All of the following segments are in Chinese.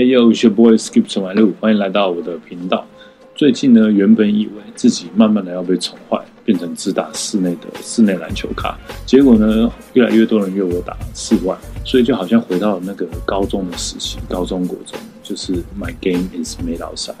Hey yo, it's your boy Skip 陈怀路，欢迎来到我的频道。最近呢，原本以为自己慢慢的要被宠坏，变成只打室内的室内篮球卡，结果呢，越来越多人约我打室外，所以就好像回到了那个高中的时期，高中国中，就是 My game is made outside。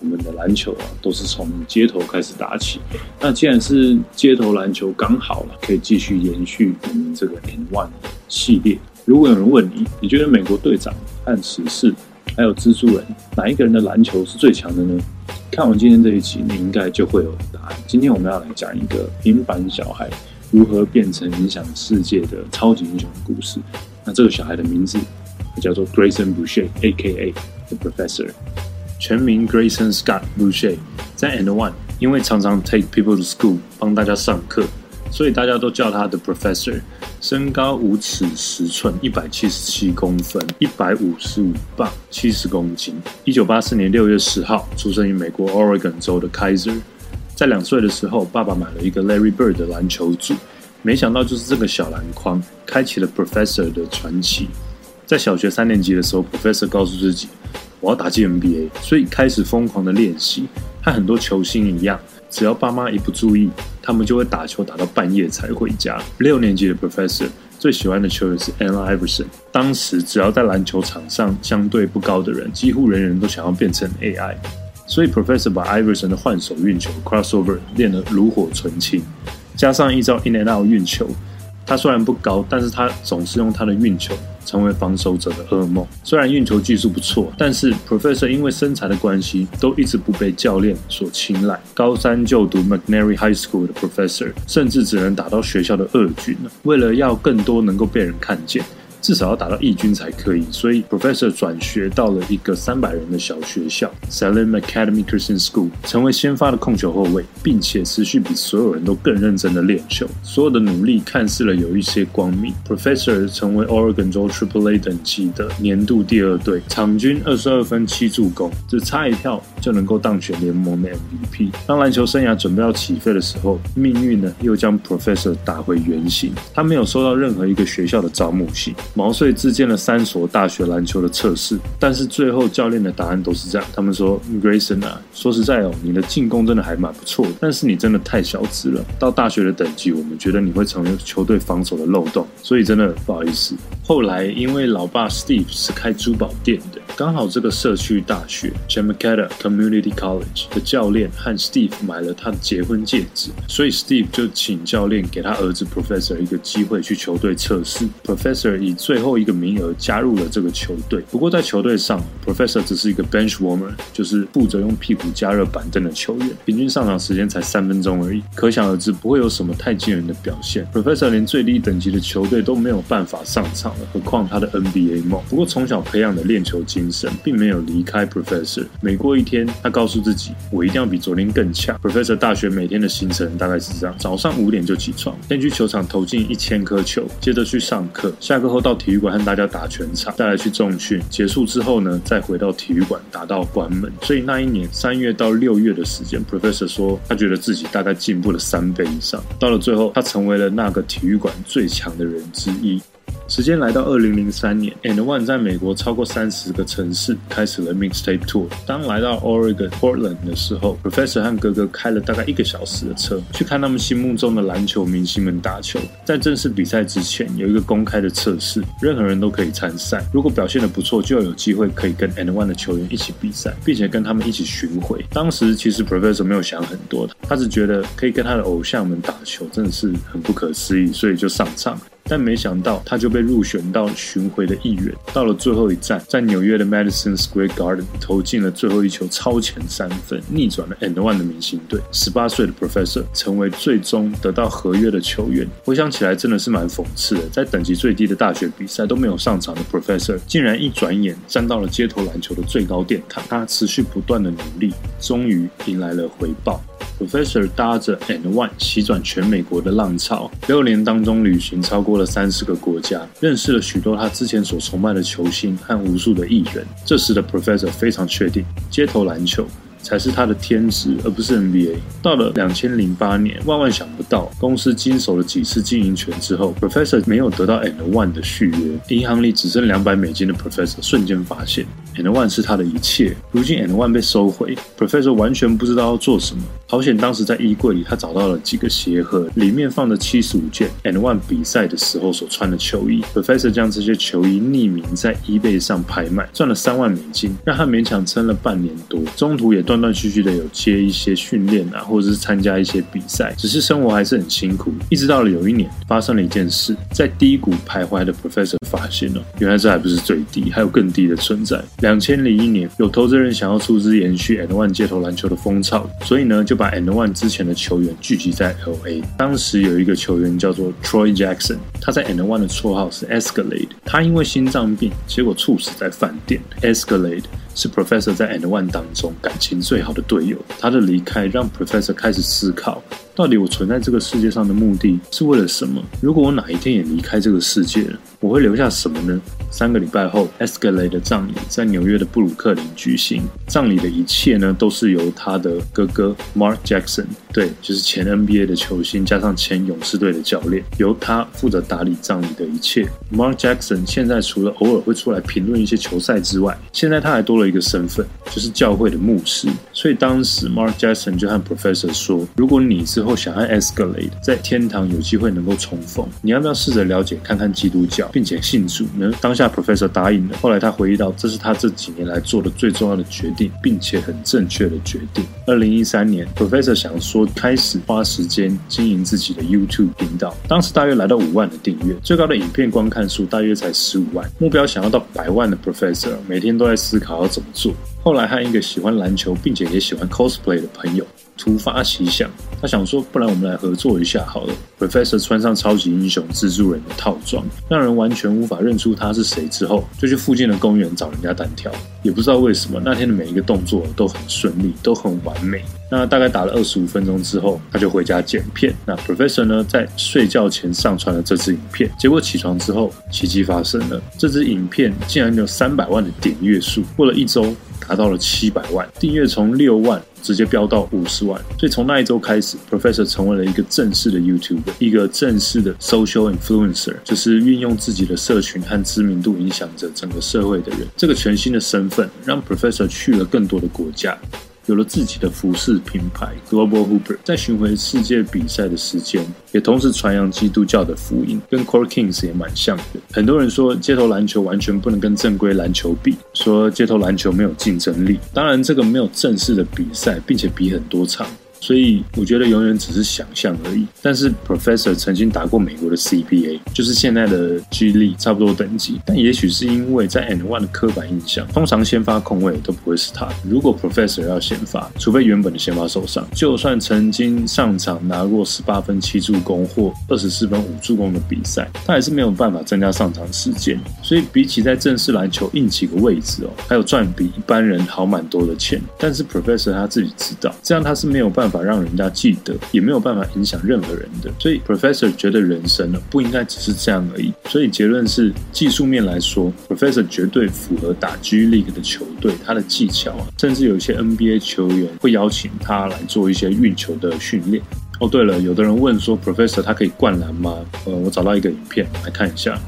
我们的篮球啊，都是从街头开始打起。那既然是街头篮球，刚好了，可以继续延续我们这个 N One 系列。如果有人问你，你觉得美国队长和骑士还有蜘蛛人哪一个人的篮球是最强的呢？看完今天这一集，你应该就会有答案。今天我们要来讲一个平凡小孩如何变成影响世界的超级英雄的故事。那这个小孩的名字叫做 Grayson Boucher，A.K.A. The Professor，全名 Grayson Scott Boucher，在 And One，因为常常 take people to school 帮大家上课，所以大家都叫他 The Professor。身高五尺十寸，一百七十七公分，一百五十五磅，七十公斤。一九八四年六月十号出生于美国 Oregon 州的 Kaiser。在两岁的时候，爸爸买了一个 Larry Bird 的篮球组，没想到就是这个小篮筐开启了 Professor 的传奇。在小学三年级的时候，Professor 告诉自己，我要打进 NBA，所以开始疯狂的练习，和很多球星一样。只要爸妈一不注意，他们就会打球打到半夜才回家。六年级的 Professor 最喜欢的球员是 ANNA Iverson。当时只要在篮球场上相对不高的人，几乎人人都想要变成 AI。所以 Professor 把 Iverson 的换手运球 Crossover 练得炉火纯青，加上一招 In and Out 运球。他虽然不高，但是他总是用他的运球成为防守者的噩梦。虽然运球技术不错，但是 Professor 因为身材的关系，都一直不被教练所青睐。高三就读 McNary High School 的 Professor，甚至只能打到学校的二军了。为了要更多能够被人看见。至少要打到义军才可以，所以 Professor 转学到了一个三百人的小学校 Salem Academy Christian School，成为先发的控球后卫，并且持续比所有人都更认真的练球。所有的努力看似了有一些光明。Professor 成为 Oregon 州 Triple A 等级的年度第二队，场均二十二分七助攻，只差一票就能够当选联盟的 MVP。当篮球生涯准备要起飞的时候，命运呢又将 Professor 打回原形。他没有收到任何一个学校的招募信。毛遂自荐了三所大学篮球的测试，但是最后教练的答案都是这样。他们说：“Grayson 啊，说实在哦，你的进攻真的还蛮不错，但是你真的太小资了。到大学的等级，我们觉得你会成为球队防守的漏洞，所以真的不好意思。”后来因为老爸 Steve 是开珠宝店的，刚好这个社区大学 Jamaica Community College 的教练和 Steve 买了他的结婚戒指，所以 Steve 就请教练给他儿子 Professor 一个机会去球队测试。Professor 以最后一个名额加入了这个球队，不过在球队上，Professor 只是一个 bench warmer，就是负责用屁股加热板凳的球员，平均上场时间才三分钟而已，可想而知不会有什么太惊人的表现。Professor 连最低等级的球队都没有办法上场了，何况他的 NBA 梦。不过从小培养的练球精神并没有离开 Professor。每过一天，他告诉自己，我一定要比昨天更强。Professor 大学每天的行程大概是这样：早上五点就起床，先去球场投进一千颗球，接着去上课，下课后到体育馆和大家打全场，再来去重训。结束之后呢，再回到体育馆打到关门。所以那一年三月到六月的时间，Professor 说他觉得自己大概进步了三倍以上。到了最后，他成为了那个体育馆最强的人之一。时间来到二零零三年，And One 在美国超过三十个城市开始了 Mixtape Tour。当来到 Oregon Portland 的时候，Professor 和哥哥开了大概一个小时的车，去看他们心目中的篮球明星们打球。在正式比赛之前，有一个公开的测试，任何人都可以参赛。如果表现的不错，就有机会可以跟 And One 的球员一起比赛，并且跟他们一起巡回。当时其实 Professor 没有想很多，他只觉得可以跟他的偶像们打球，真的是很不可思议，所以就上场。但没想到，他就被入选到巡回的一员。到了最后一站，在纽约的 Madison Square Garden 投进了最后一球超前三分，逆转了 And One 的明星队。十八岁的 Professor 成为最终得到合约的球员。回想起来，真的是蛮讽刺的。在等级最低的大学比赛都没有上场的 Professor，竟然一转眼站到了街头篮球的最高殿堂。他持续不断的努力，终于迎来了回报。Professor 搭着 And One 席转全美国的浪潮，六年当中旅行超过了三十个国家，认识了许多他之前所崇拜的球星和无数的艺人。这时的 Professor 非常确定，街头篮球才是他的天职，而不是 NBA。到了两千零八年，万万想不到，公司经手了几次经营权之后，Professor 没有得到 And One 的续约，银行里只剩两百美金的 Professor 瞬间发现。，And One 是他的一切。如今 And One 被收回，Professor 完全不知道要做什么。好险，当时在衣柜里他找到了几个鞋盒，里面放着七十五件 And One 比赛的时候所穿的球衣。Professor 将这些球衣匿名在 eBay 上拍卖，赚了三万美金，让他勉强撑了半年多。中途也断断续续的有接一些训练啊，或者是参加一些比赛，只是生活还是很辛苦。一直到了有一年，发生了一件事，在低谷徘徊的 Professor 发现了，原来这还不是最低，还有更低的存在。两千零一年，有投资人想要出资延续 And One 街头篮球的风潮，所以呢，就把 And One 之前的球员聚集在 LA。当时有一个球员叫做 Troy Jackson，他在 And One 的绰号是 Escalade。他因为心脏病，结果猝死在饭店。Escalade 是 Professor 在 And One 当中感情最好的队友。他的离开让 Professor 开始思考。到底我存在这个世界上的目的是为了什么？如果我哪一天也离开这个世界了，我会留下什么呢？三个礼拜后，Escalade 的葬礼在纽约的布鲁克林举行。葬礼的一切呢，都是由他的哥哥 Mark Jackson，对，就是前 NBA 的球星，加上前勇士队的教练，由他负责打理葬礼的一切。Mark Jackson 现在除了偶尔会出来评论一些球赛之外，现在他还多了一个身份，就是教会的牧师。所以当时 Mark Jackson 就和 Professor 说：“如果你之后想和 Escalade 在天堂有机会能够重逢，你要不要试着了解看看基督教，并且信主呢？当下 Professor 答应了。后来他回忆到，这是他这几年来做的最重要的决定，并且很正确的决定。二零一三年，Professor 想说开始花时间经营自己的 YouTube 频道，当时大约来到五万的订阅，最高的影片观看数大约才十五万，目标想要到百万的 Professor 每天都在思考要怎么做。后来和一个喜欢篮球并且也喜欢 cosplay 的朋友突发奇想，他想说，不然我们来合作一下好了。Professor 穿上超级英雄蜘蛛人的套装，让人完全无法认出他是谁。之后就去附近的公园找人家单挑，也不知道为什么那天的每一个动作都很顺利，都很完美。那大概打了二十五分钟之后，他就回家剪片。那 Professor 呢，在睡觉前上传了这支影片，结果起床之后，奇迹发生了，这支影片竟然有三百万的点阅数，过了一周。达到了七百万订阅，从六万直接飙到五十万，所以从那一周开始，Professor 成为了一个正式的 YouTube，一个正式的 Social Influencer，就是运用自己的社群和知名度影响着整个社会的人。这个全新的身份让 Professor 去了更多的国家。有了自己的服饰品牌 Global Hooper，在巡回世界比赛的时间，也同时传扬基督教的福音，跟 Core Kings 也蛮像的。很多人说街头篮球完全不能跟正规篮球比，说街头篮球没有竞争力。当然，这个没有正式的比赛，并且比很多场。所以我觉得永远只是想象而已。但是 Professor 曾经打过美国的 CBA，就是现在的 G l e 差不多等级。但也许是因为在 And One 的刻板印象，通常先发控卫都不会是他。如果 Professor 要先发，除非原本的先发受伤，就算曾经上场拿过十八分七助攻或二十四分五助攻的比赛，他还是没有办法增加上场时间。所以比起在正式篮球硬几个位置哦，还有赚比一般人好蛮多的钱。但是 Professor 他自己知道，这样他是没有办法。法让人家记得，也没有办法影响任何人的。所以，Professor 觉得人生呢不应该只是这样而已。所以结论是，技术面来说，Professor 绝对符合打 G League 的球队，他的技巧啊，甚至有一些 NBA 球员会邀请他来做一些运球的训练。哦，对了，有的人问说，Professor 他可以灌篮吗？呃，我找到一个影片来看一下。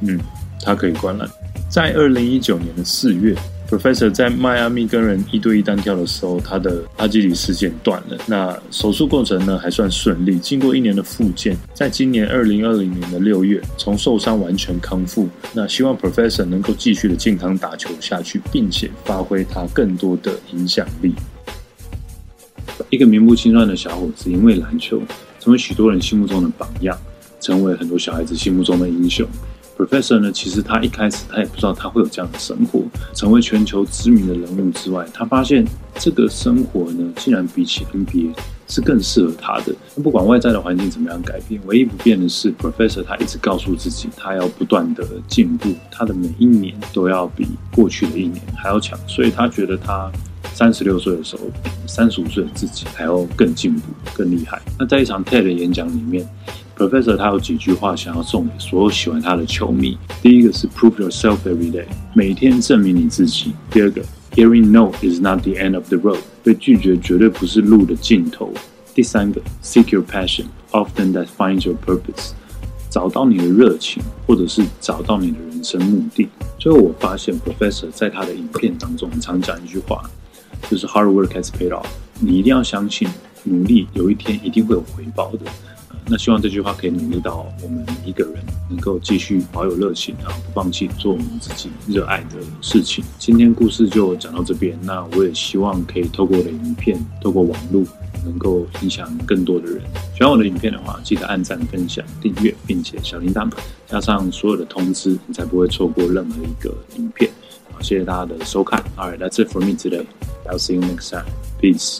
嗯，他可以灌篮。在二零一九年的四月，Professor 在迈阿密跟人一对一单挑的时候，他的阿基里斯腱断了。那手术过程呢还算顺利，经过一年的复健，在今年二零二零年的六月，从受伤完全康复。那希望 Professor 能够继续的健康打球下去，并且发挥他更多的影响力。一个名不经传的小伙子，因为篮球成为许多人心目中的榜样，成为很多小孩子心目中的英雄。Professor 呢，其实他一开始他也不知道他会有这样的生活，成为全球知名的人物之外，他发现这个生活呢，竟然比起 NBA 是更适合他的。不管外在的环境怎么样改变，唯一不变的是 Professor 他一直告诉自己，他要不断的进步，他的每一年都要比过去的一年还要强。所以他觉得他三十六岁的时候，三十五岁的自己还要更进步、更厉害。那在一场 TED 演讲里面。Professor 他有几句话想要送给所有喜欢他的球迷。第一个是 Prove yourself every day，每天证明你自己。第二个，Hearing no is not the end of the road，被拒绝绝对不是路的尽头。第三个，Seek your passion，often that finds your purpose。找到你的热情，或者是找到你的人生目的。最后我发现，Professor 在他的影片当中很常讲一句话，就是 Hard work has paid off。你一定要相信，努力有一天一定会有回报的。那希望这句话可以努力到我们每一个人，能够继续保有热情，然后不放弃做我们自己热爱的事情。今天故事就讲到这边，那我也希望可以透过我的影片，透过网络，能够影响更多的人。喜欢我的影片的话，记得按赞、分享、订阅，并且小铃铛加上所有的通知，你才不会错过任何一个影片。好，谢谢大家的收看。Alright, that's it for me today. I'll see you next time. Peace.